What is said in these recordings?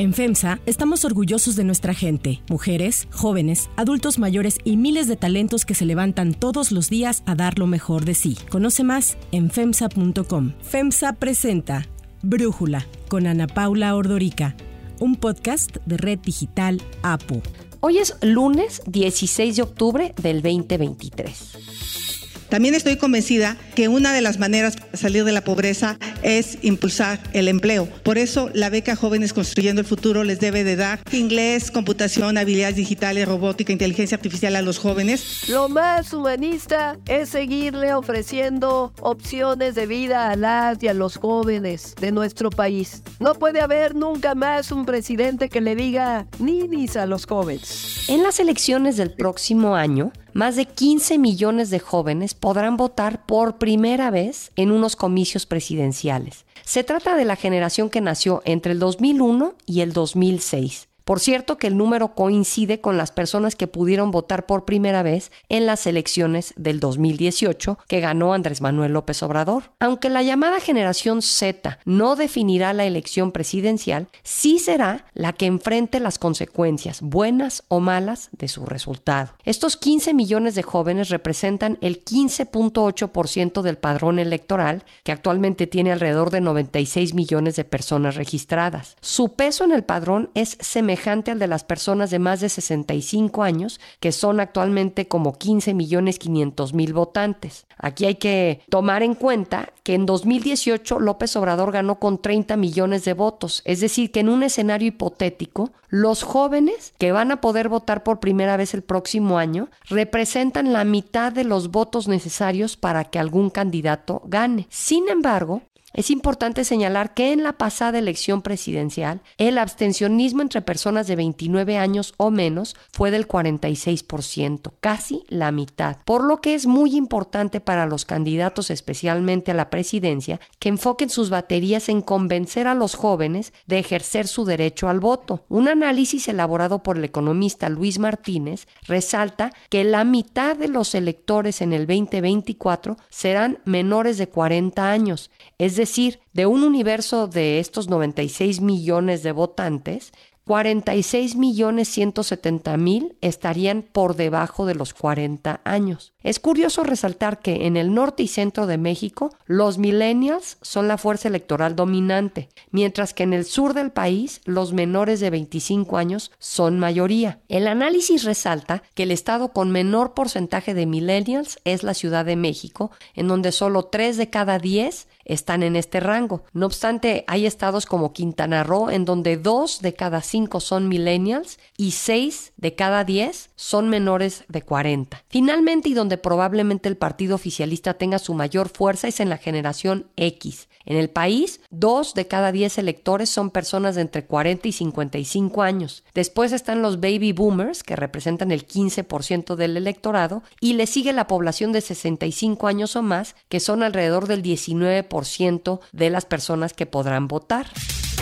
En FEMSA estamos orgullosos de nuestra gente, mujeres, jóvenes, adultos mayores y miles de talentos que se levantan todos los días a dar lo mejor de sí. Conoce más en FEMSA.com. FEMSA presenta Brújula con Ana Paula Ordorica, un podcast de Red Digital APU. Hoy es lunes 16 de octubre del 2023. También estoy convencida que una de las maneras para salir de la pobreza es impulsar el empleo. Por eso la beca Jóvenes Construyendo el Futuro les debe de dar inglés, computación, habilidades digitales, robótica, inteligencia artificial a los jóvenes. Lo más humanista es seguirle ofreciendo opciones de vida a las y a los jóvenes de nuestro país. No puede haber nunca más un presidente que le diga ninis a los jóvenes. En las elecciones del próximo año, más de 15 millones de jóvenes podrán votar por primera vez en unos comicios presidenciales. Se trata de la generación que nació entre el 2001 y el 2006. Por cierto que el número coincide con las personas que pudieron votar por primera vez en las elecciones del 2018 que ganó Andrés Manuel López Obrador. Aunque la llamada generación Z no definirá la elección presidencial, sí será la que enfrente las consecuencias, buenas o malas, de su resultado. Estos 15 millones de jóvenes representan el 15.8% del padrón electoral, que actualmente tiene alrededor de 96 millones de personas registradas. Su peso en el padrón es semejante al de las personas de más de 65 años, que son actualmente como 15 millones 500 mil votantes. Aquí hay que tomar en cuenta que en 2018 López Obrador ganó con 30 millones de votos, es decir, que en un escenario hipotético, los jóvenes que van a poder votar por primera vez el próximo año representan la mitad de los votos necesarios para que algún candidato gane. Sin embargo, es importante señalar que en la pasada elección presidencial, el abstencionismo entre personas de 29 años o menos fue del 46%, casi la mitad, por lo que es muy importante para los candidatos, especialmente a la presidencia, que enfoquen sus baterías en convencer a los jóvenes de ejercer su derecho al voto. Un análisis elaborado por el economista Luis Martínez resalta que la mitad de los electores en el 2024 serán menores de 40 años, es decir, de un universo de estos 96 millones de votantes, 46 millones 170 mil estarían por debajo de los 40 años. Es curioso resaltar que en el norte y centro de México los millennials son la fuerza electoral dominante, mientras que en el sur del país los menores de 25 años son mayoría. El análisis resalta que el estado con menor porcentaje de millennials es la Ciudad de México, en donde solo 3 de cada 10 están en este rango. No obstante, hay estados como Quintana Roo en donde 2 de cada 5 son millennials y 6 de cada 10 son menores de 40. Finalmente, y donde probablemente el partido oficialista tenga su mayor fuerza es en la generación X. En el país, 2 de cada 10 electores son personas de entre 40 y 55 años. Después están los baby boomers, que representan el 15% del electorado, y le sigue la población de 65 años o más, que son alrededor del 19% de las personas que podrán votar.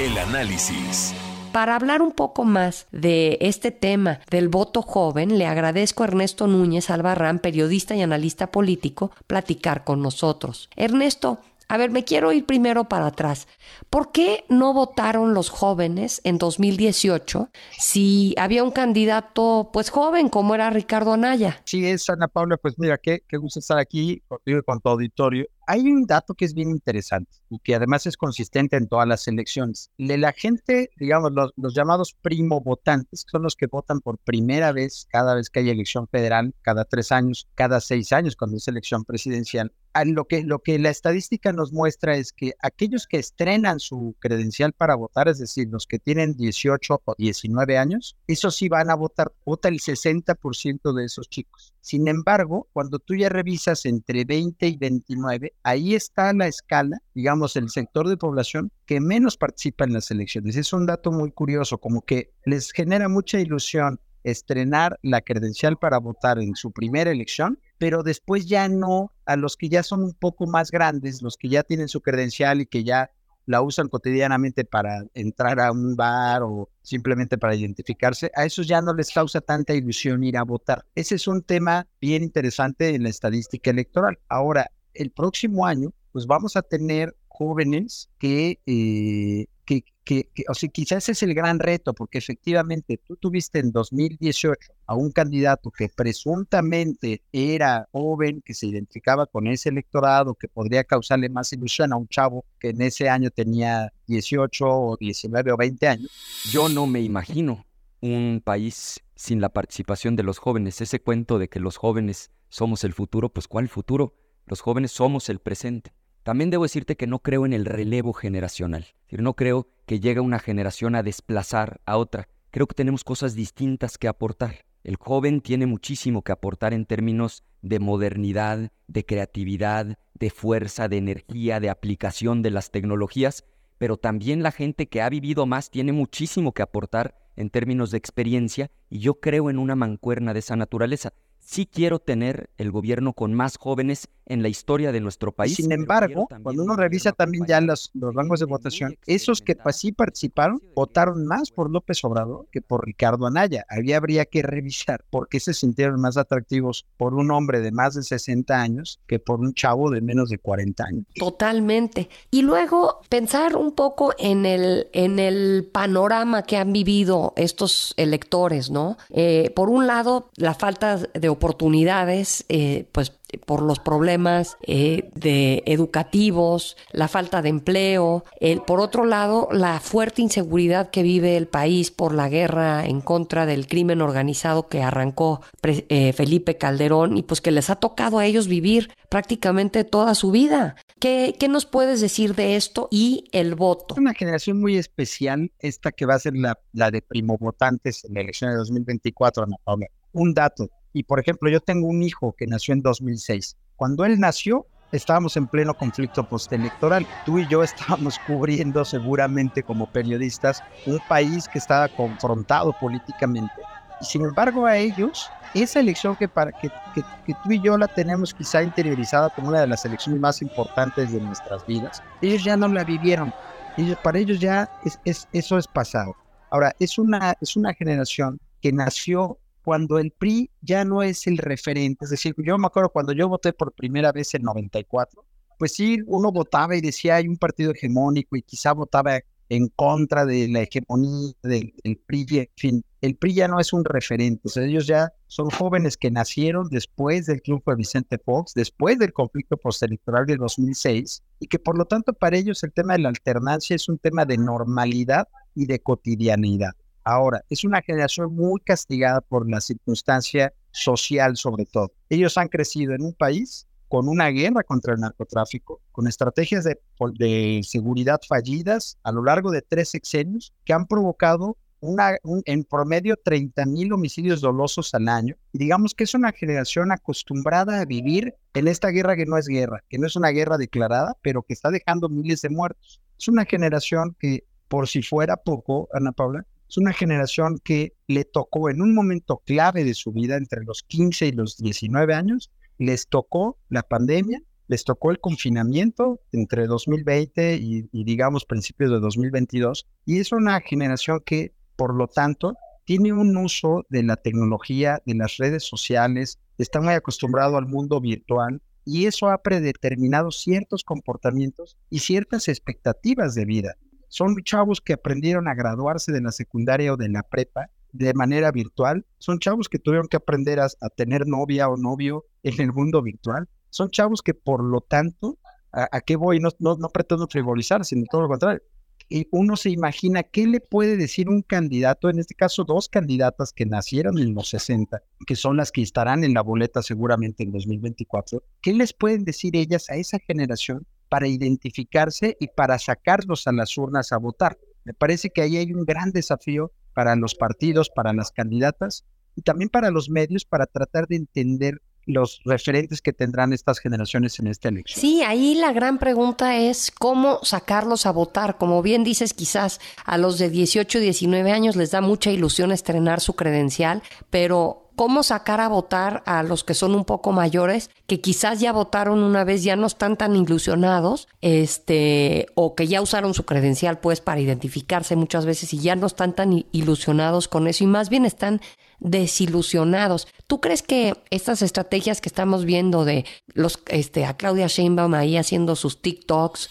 El análisis. Para hablar un poco más de este tema del voto joven, le agradezco a Ernesto Núñez Albarrán, periodista y analista político, platicar con nosotros. Ernesto, a ver, me quiero ir primero para atrás. ¿Por qué no votaron los jóvenes en 2018 si había un candidato pues joven como era Ricardo Anaya? Sí, es Ana Paula, pues mira, qué, qué gusto estar aquí contigo y con tu auditorio hay un dato que es bien interesante y que además es consistente en todas las elecciones. De la gente, digamos, los, los, llamados primo votantes, son los que votan por primera vez cada vez que hay elección federal, cada tres años, cada seis años cuando es elección presidencial. Lo que, lo que la estadística nos muestra es que aquellos que estrenan su credencial para votar, es decir, los que tienen 18 o 19 años, esos sí van a votar, vota el 60% de esos chicos. Sin embargo, cuando tú ya revisas entre 20 y 29, ahí está la escala, digamos, el sector de población que menos participa en las elecciones. Es un dato muy curioso, como que les genera mucha ilusión estrenar la credencial para votar en su primera elección, pero después ya no a los que ya son un poco más grandes, los que ya tienen su credencial y que ya la usan cotidianamente para entrar a un bar o simplemente para identificarse, a esos ya no les causa tanta ilusión ir a votar. Ese es un tema bien interesante en la estadística electoral. Ahora, el próximo año, pues vamos a tener jóvenes que, eh, que, que, o sea, quizás es el gran reto, porque efectivamente tú tuviste en 2018 a un candidato que presuntamente era joven, que se identificaba con ese electorado, que podría causarle más ilusión a un chavo que en ese año tenía 18 o 19 o 20 años. Yo no me imagino un país sin la participación de los jóvenes. Ese cuento de que los jóvenes somos el futuro, pues ¿cuál futuro? Los jóvenes somos el presente. También debo decirte que no creo en el relevo generacional. No creo que llegue una generación a desplazar a otra. Creo que tenemos cosas distintas que aportar. El joven tiene muchísimo que aportar en términos de modernidad, de creatividad, de fuerza, de energía, de aplicación de las tecnologías, pero también la gente que ha vivido más tiene muchísimo que aportar en términos de experiencia y yo creo en una mancuerna de esa naturaleza sí quiero tener el gobierno con más jóvenes en la historia de nuestro país. Sin embargo, cuando uno revisa también ya los, los rangos de votación, esos que sí participaron votaron más por López Obrador que por Ricardo Anaya. Ahí habría que revisar por qué se sintieron más atractivos por un hombre de más de 60 años que por un chavo de menos de 40 años. Totalmente. Y luego pensar un poco en el, en el panorama que han vivido estos electores, ¿no? Eh, por un lado, la falta de oportunidades, eh, pues por los problemas eh, de educativos, la falta de empleo, el, por otro lado, la fuerte inseguridad que vive el país por la guerra en contra del crimen organizado que arrancó eh, Felipe Calderón y pues que les ha tocado a ellos vivir prácticamente toda su vida. ¿Qué, ¿Qué, nos puedes decir de esto y el voto? Una generación muy especial, esta que va a ser la, la de primovotantes en la elección de 2024, Ana Paula. Un dato, y por ejemplo, yo tengo un hijo que nació en 2006. Cuando él nació, estábamos en pleno conflicto postelectoral. Tú y yo estábamos cubriendo seguramente como periodistas un país que estaba confrontado políticamente. Y sin embargo a ellos, esa elección que, para, que, que, tú y yo la tenemos quizá interiorizada como una de las elecciones más importantes de nuestras vidas, ellos ya no la vivieron. Ellos, para ellos ya es, es, eso es pasado. Ahora, es una, es una generación que nació cuando el PRI ya no es el referente. Es decir, yo me acuerdo cuando yo voté por primera vez en 94, pues sí, uno votaba y decía hay un partido hegemónico y quizá votaba en contra de la hegemonía del, PRI. En fin, el PRI ya no es un referente. O sea, ellos ya son jóvenes que nacieron después del triunfo de Vicente Fox, después del conflicto postelectoral del 2006, y que por lo tanto para ellos el tema de la alternancia es un tema de normalidad y de cotidianidad. Ahora, es una generación muy castigada por la circunstancia social sobre todo. Ellos han crecido en un país con una guerra contra el narcotráfico, con estrategias de, seguridad fallidas a lo largo de tres sexenios que han provocado una, en promedio 30 mil homicidios dolosos al año. Digamos que es una generación acostumbrada a vivir en esta guerra que no es guerra, que no es una guerra declarada, pero que está dejando miles de muertos. Es una generación que, por si fuera poco, Ana Paula, es una generación que le tocó en un momento clave de su vida, entre los 15 y los 19 años, les tocó la pandemia, les tocó el confinamiento entre 2020 y, y, digamos principios de 2022, y es una generación que, por lo tanto, tiene un uso de la tecnología, de las redes sociales, está muy acostumbrado al mundo virtual, y eso ha predeterminado ciertos comportamientos y ciertas expectativas de vida. Son chavos que aprendieron a graduarse de la secundaria o de la prepa de manera virtual. Son chavos que tuvieron que aprender a, tener novia o novio en el mundo virtual. Son chavos que, por lo tanto, ¿a, qué voy? No, no, no pretendo frivolizar, sino todo lo contrario. Y uno se imagina qué le puede decir un candidato, en este caso dos candidatas que nacieron en los 60, que son las que estarán en la boleta seguramente en 2024, ¿qué les pueden decir ellas a esa generación para identificarse y para sacarlos a las urnas a votar. Me parece que ahí hay un gran desafío para los partidos, para las candidatas y también para los medios para tratar de entender los referentes que tendrán estas generaciones en esta elección. Sí, ahí la gran pregunta es cómo sacarlos a votar. Como bien dices, quizás a los de 18, 19 años les da mucha ilusión estrenar su credencial, pero cómo sacar a votar a los que son un poco mayores, que quizás ya votaron una vez, ya no están tan ilusionados, este, o que ya usaron su credencial pues para identificarse muchas veces y ya no están tan ilusionados con eso y más bien están desilusionados. ¿Tú crees que estas estrategias que estamos viendo de los este a Claudia Sheinbaum ahí haciendo sus TikToks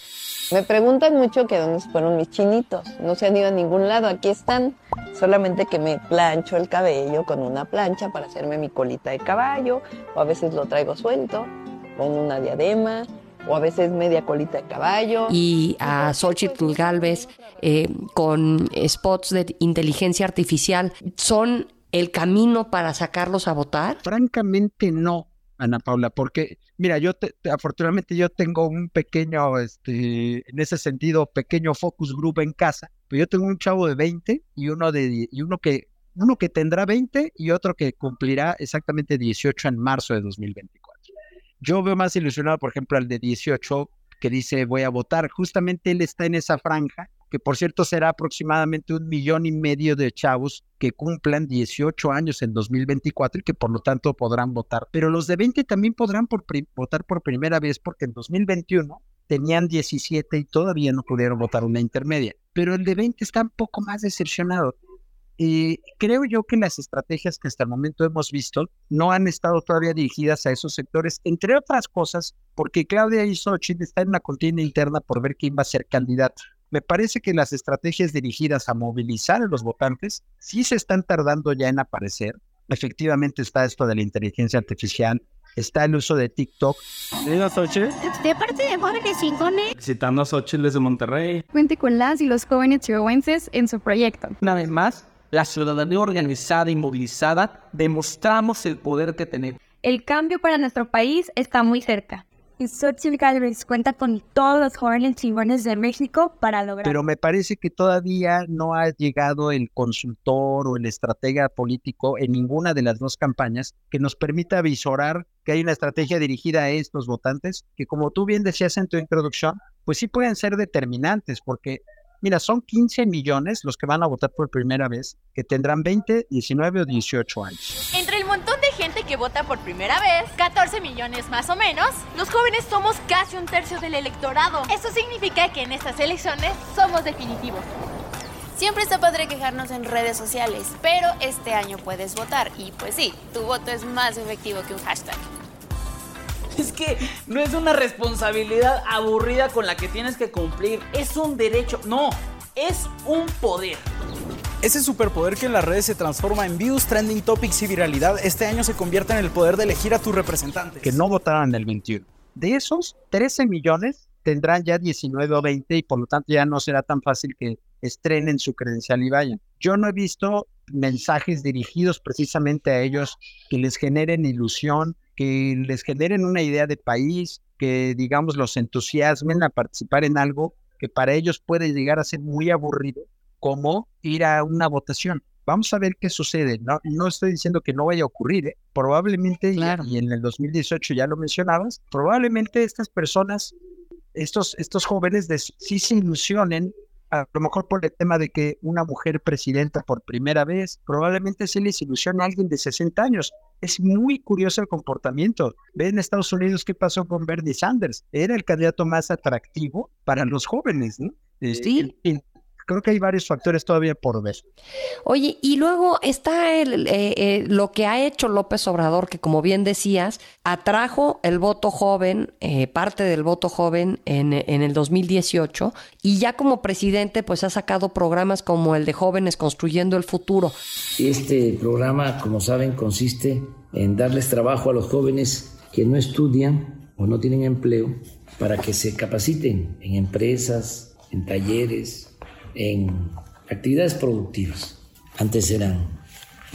Me preguntan mucho que dónde fueron mis chinitos. No se han ido a ningún lado, aquí están. Solamente que me plancho el cabello con una plancha para hacerme mi colita de caballo, o a veces lo traigo suelto, con una diadema, o a veces media colita de caballo. Y a Xochitl Galvez eh, con spots de inteligencia artificial, ¿son el camino para sacarlos a votar? Francamente no. Ana Paula, porque mira, yo te, afortunadamente yo tengo un pequeño, este, en ese sentido, pequeño focus group en casa, pero yo tengo un chavo de 20 y uno de y uno que uno que tendrá 20 y otro que cumplirá exactamente 18 en marzo de 2024. Yo veo más ilusionado, por ejemplo, al de 18 que dice voy a votar. Justamente él está en esa franja que por cierto será aproximadamente un millón y medio de chavos que cumplan 18 años en 2024 y que por lo tanto podrán votar. Pero los de 20 también podrán votar por primera vez porque en 2021 tenían 17 y todavía no pudieron votar una intermedia. Pero el de 20 está un poco más decepcionado. Y creo yo que las estrategias que hasta el momento hemos visto no han estado todavía dirigidas a esos sectores, entre otras cosas, porque Claudia Xochitl está en una contienda interna por ver quién va a ser candidato. Me parece que las estrategias dirigidas a movilizar a los votantes sí se están tardando ya en aparecer. Efectivamente está esto de la inteligencia artificial, está el uso de TikTok. Hola, Xochitl. De parte de Jorge Singone. Citando a Xochitl desde Monterrey. Cuente con las y los jóvenes chihuahuenses en su proyecto. Una vez más, la ciudadanía organizada y movilizada demostramos el poder que tenemos. El cambio para nuestro país está muy cerca y Xochitl Galvez cuenta con todos los jóvenes chingones de México para lograr. Pero me parece que todavía no ha llegado el consultor o el estratega político en ninguna de las dos campañas que nos permita visorar que hay una estrategia dirigida a estos votantes que como tú bien decías en tu introducción, pues sí pueden ser determinantes porque Mira, son 15 millones los que van a votar por primera vez, que tendrán 20, 19 o 18 años. Entre que vota por primera vez, 14 millones más o menos, los jóvenes somos casi un tercio del electorado. Eso significa que en estas elecciones somos definitivos. Siempre está padre quejarnos en redes sociales, pero este año puedes votar y pues sí, tu voto es más efectivo que un hashtag. Es que no es una responsabilidad aburrida con la que tienes que cumplir, es un derecho, no, es un poder. Ese superpoder que en las redes se transforma en views, trending topics y viralidad, este año se convierte en el poder de elegir a tus representantes. Que no votaran en el 21. De esos, 13 millones tendrán ya 19 o 20 y por lo tanto ya no será tan fácil que estrenen su credencial y vayan. Yo no he visto mensajes dirigidos precisamente a ellos que les generen ilusión, que les generen una idea de país, que digamos los entusiasmen a participar en algo que para ellos puede llegar a ser muy aburrido, como ir a una votación. Vamos a ver qué sucede. No, no estoy diciendo que no vaya a ocurrir. ¿eh? Probablemente, y en el 2018 ya lo mencionabas, probablemente estas personas, estos, estos jóvenes sí se ilusionen a lo mejor por el tema de que una mujer presidenta por primera vez, probablemente se les ilusiona a alguien de 60 años. Es muy curioso el comportamiento. Ve en Estados Unidos qué pasó con Bernie Sanders. Era el candidato más atractivo para los jóvenes, ¿no? Sí. Eh, creo que hay varios factores todavía por ver. Oye, y luego está el, eh, eh, lo que ha hecho López Obrador, que como bien decías, atrajo el voto joven, eh, parte del voto joven en, en, el 2018, y ya como presidente pues ha sacado programas como el de Jóvenes Construyendo el Futuro. Este programa, como saben, consiste en darles trabajo a los jóvenes que no estudian o no tienen empleo para que se capaciten en empresas, en talleres, en actividades productivas. Antes eran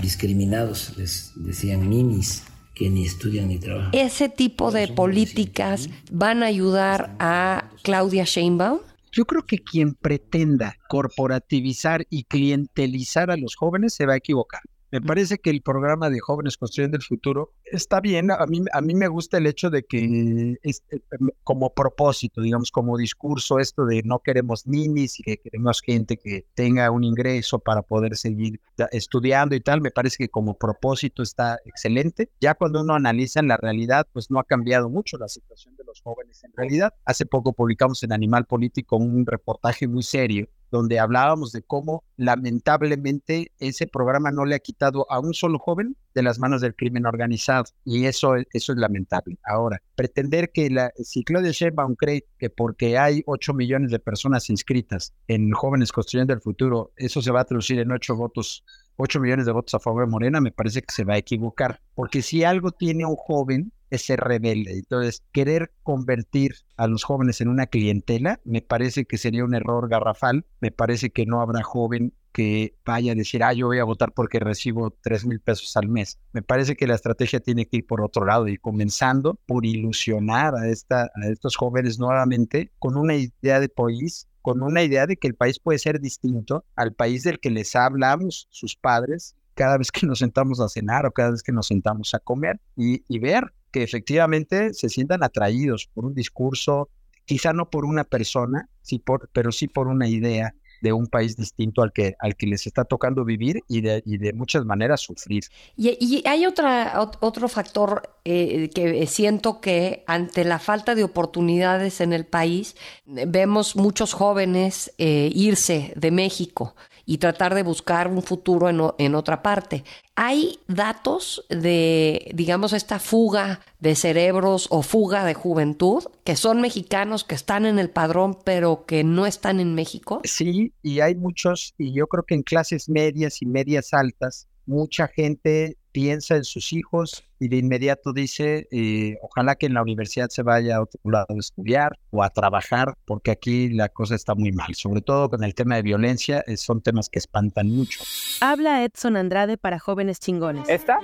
discriminados, les decían ninis que ni estudian ni trabajan. ¿Ese tipo de políticas van a ayudar a Claudia Sheinbaum? Yo creo que quien pretenda corporativizar y clientelizar a los jóvenes se va a equivocar. Me parece que el programa de Jóvenes Construyendo el Futuro está bien. A mí, a mí me gusta el hecho de que es, eh, em, como propósito, digamos, como discurso, esto de no queremos ninis y que queremos gente que tenga un ingreso para poder seguir estudiando y tal. Me parece que como propósito está excelente. Ya cuando uno analiza en la realidad, pues no ha cambiado mucho la situación de los jóvenes en realidad. Hace poco publicamos en Animal Político un reportaje muy serio donde hablábamos de cómo lamentablemente ese programa no le ha quitado a un solo joven de las manos del crimen organizado y eso, eso es lamentable. Ahora, pretender que la, si Claudia Sheinbaum cree que porque hay 8 millones de personas inscritas en Jóvenes Construyendo el Futuro, eso se va a traducir en 8 votos 8 millones de votos a favor de Morena, me parece que se va a equivocar. Porque si algo tiene un joven, es ser rebelde. Entonces, querer convertir a los jóvenes en una clientela, me parece que sería un error garrafal. Me parece que no habrá joven que vaya a decir, ah, yo voy a votar porque recibo 3 mil pesos al mes. Me parece que la estrategia tiene que ir por otro lado y comenzando por ilusionar a, esta, a estos jóvenes nuevamente con una idea de país con una idea de que el país puede ser distinto al país del que les hablamos sus padres cada vez que nos sentamos a cenar o cada vez que nos sentamos a comer y ver que efectivamente se sientan atraídos por un discurso, quizá no por una persona, sí por, pero sí por una idea de un país distinto al que, al que les está tocando vivir y de, y de muchas maneras sufrir. Y, hay otra, otro factor eh, que siento que ante la falta de oportunidades en el país, vemos muchos jóvenes eh, irse de México y tratar de buscar un futuro en, en, otra parte. ¿Hay datos de, digamos, esta fuga de cerebros o fuga de juventud que son mexicanos, que están en el padrón, pero que no están en México? Sí, y hay muchos, y yo creo que en clases medias y medias altas, mucha gente piensa en sus hijos y de inmediato dice, eh, ojalá que en la universidad se vaya a otro lado a estudiar o a trabajar, porque aquí la cosa está muy mal, sobre todo con el tema de violencia, eh, son temas que espantan mucho. Habla Edson Andrade para jóvenes chingones. Esta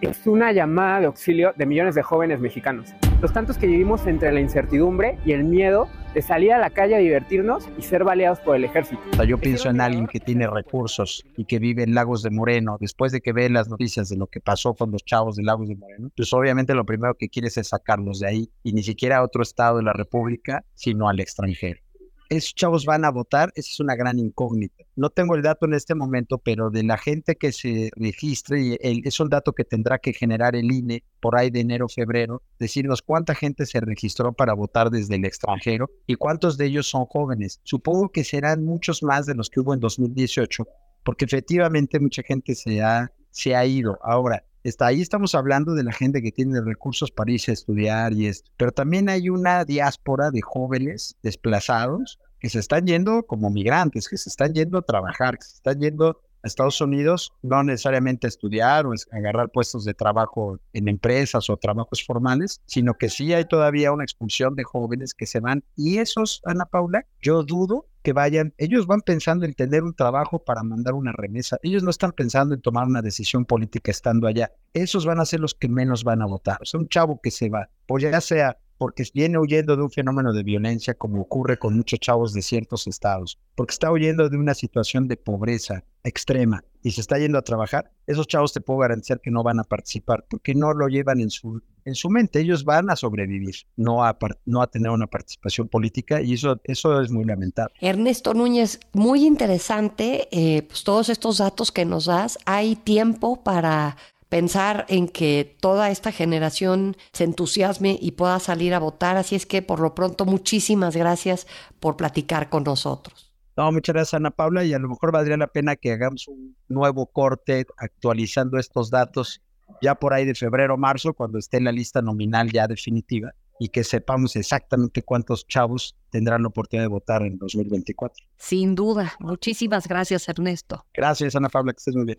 es una llamada de auxilio de millones de jóvenes mexicanos. Los tantos que vivimos entre la incertidumbre y el miedo de salir a la calle a divertirnos y ser baleados por el ejército. yo pienso en alguien que tiene recursos y que vive en Lagos de Moreno, después de que ve las noticias de lo que pasó con los chavos de Lagos de Moreno, pues obviamente lo primero que quieres es sacarlos de ahí y ni siquiera a otro estado de la República, sino al extranjero esos chavos van a votar, esa es una gran incógnita. No tengo el dato en este momento, pero de la gente que se registre, y es un dato que tendrá que generar el INE por ahí de enero, febrero, decirnos cuánta gente se registró para votar desde el extranjero y cuántos de ellos son jóvenes. Supongo que serán muchos más de los que hubo en 2018, porque efectivamente mucha gente se ha, se ha ido. Ahora, Está ahí estamos hablando de la gente que tiene recursos para irse a estudiar y esto, pero también hay una diáspora de jóvenes desplazados que se están yendo como migrantes, que se están yendo a trabajar, que se están yendo a Estados Unidos, no necesariamente a estudiar o a agarrar puestos de trabajo en empresas o trabajos formales, sino que sí hay todavía una expulsión de jóvenes que se van. Y esos, Ana Paula, yo dudo que vayan, ellos van pensando en tener un trabajo para mandar una remesa, ellos no están pensando en tomar una decisión política estando allá, esos van a ser los que menos van a votar, o sea, un chavo que se va, pues ya sea porque viene huyendo de un fenómeno de violencia como ocurre con muchos chavos de ciertos estados, porque está huyendo de una situación de pobreza extrema y se está yendo a trabajar, esos chavos te puedo garantizar que no van a participar porque no lo llevan en su en su mente. Ellos van a sobrevivir, no a, no a tener una participación política y eso, eso es muy lamentable. Ernesto Núñez, muy interesante eh, pues todos estos datos que nos das. Hay tiempo para pensar en que toda esta generación se entusiasme y pueda salir a votar. Así es que por lo pronto muchísimas gracias por platicar con nosotros. No, muchas gracias Ana Paula y a lo mejor valdría la pena que hagamos un nuevo corte actualizando estos datos ya por ahí de febrero, marzo, cuando esté la lista nominal ya definitiva y que sepamos exactamente cuántos chavos tendrán la oportunidad de votar en 2024. Sin duda. Muchísimas gracias, Ernesto. Gracias, Ana Paula, que estés muy bien.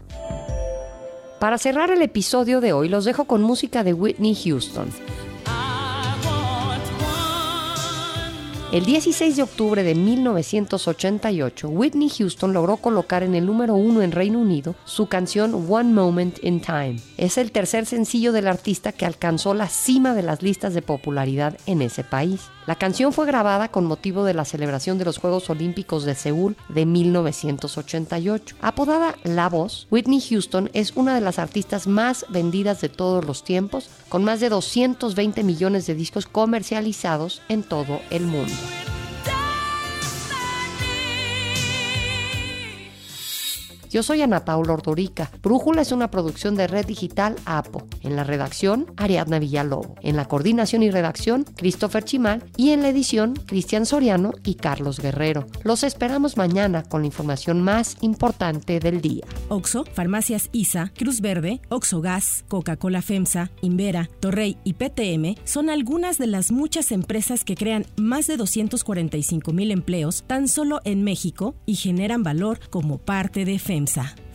Para cerrar el episodio de hoy, los dejo con música de Whitney Houston. El 16 de octubre de 1988, Whitney Houston logró colocar en el número uno en Reino Unido su canción One Moment in Time. Es el tercer sencillo del artista que alcanzó la cima de las listas de popularidad en ese país. La canción fue grabada con motivo de la celebración de los Juegos Olímpicos de Seúl de 1988. Apodada La Voz, Whitney Houston es una de las artistas más vendidas de todos los tiempos, con más de 220 millones de discos comercializados en todo el mundo. Yo soy Ana Paula Ordorica. Brújula es una producción de Red Digital APO. En la redacción, Ariadna Villalobo. En la coordinación y redacción, Christopher Chimal. Y en la edición, Cristian Soriano y Carlos Guerrero. Los esperamos mañana con la información más importante del día. Oxo, Farmacias ISA, Cruz Verde, Oxo Gas, Coca-Cola FEMSA, Invera, Torrey y PTM son algunas de las muchas empresas que crean más de 245 mil empleos tan solo en México y generan valor como parte de FEMSA.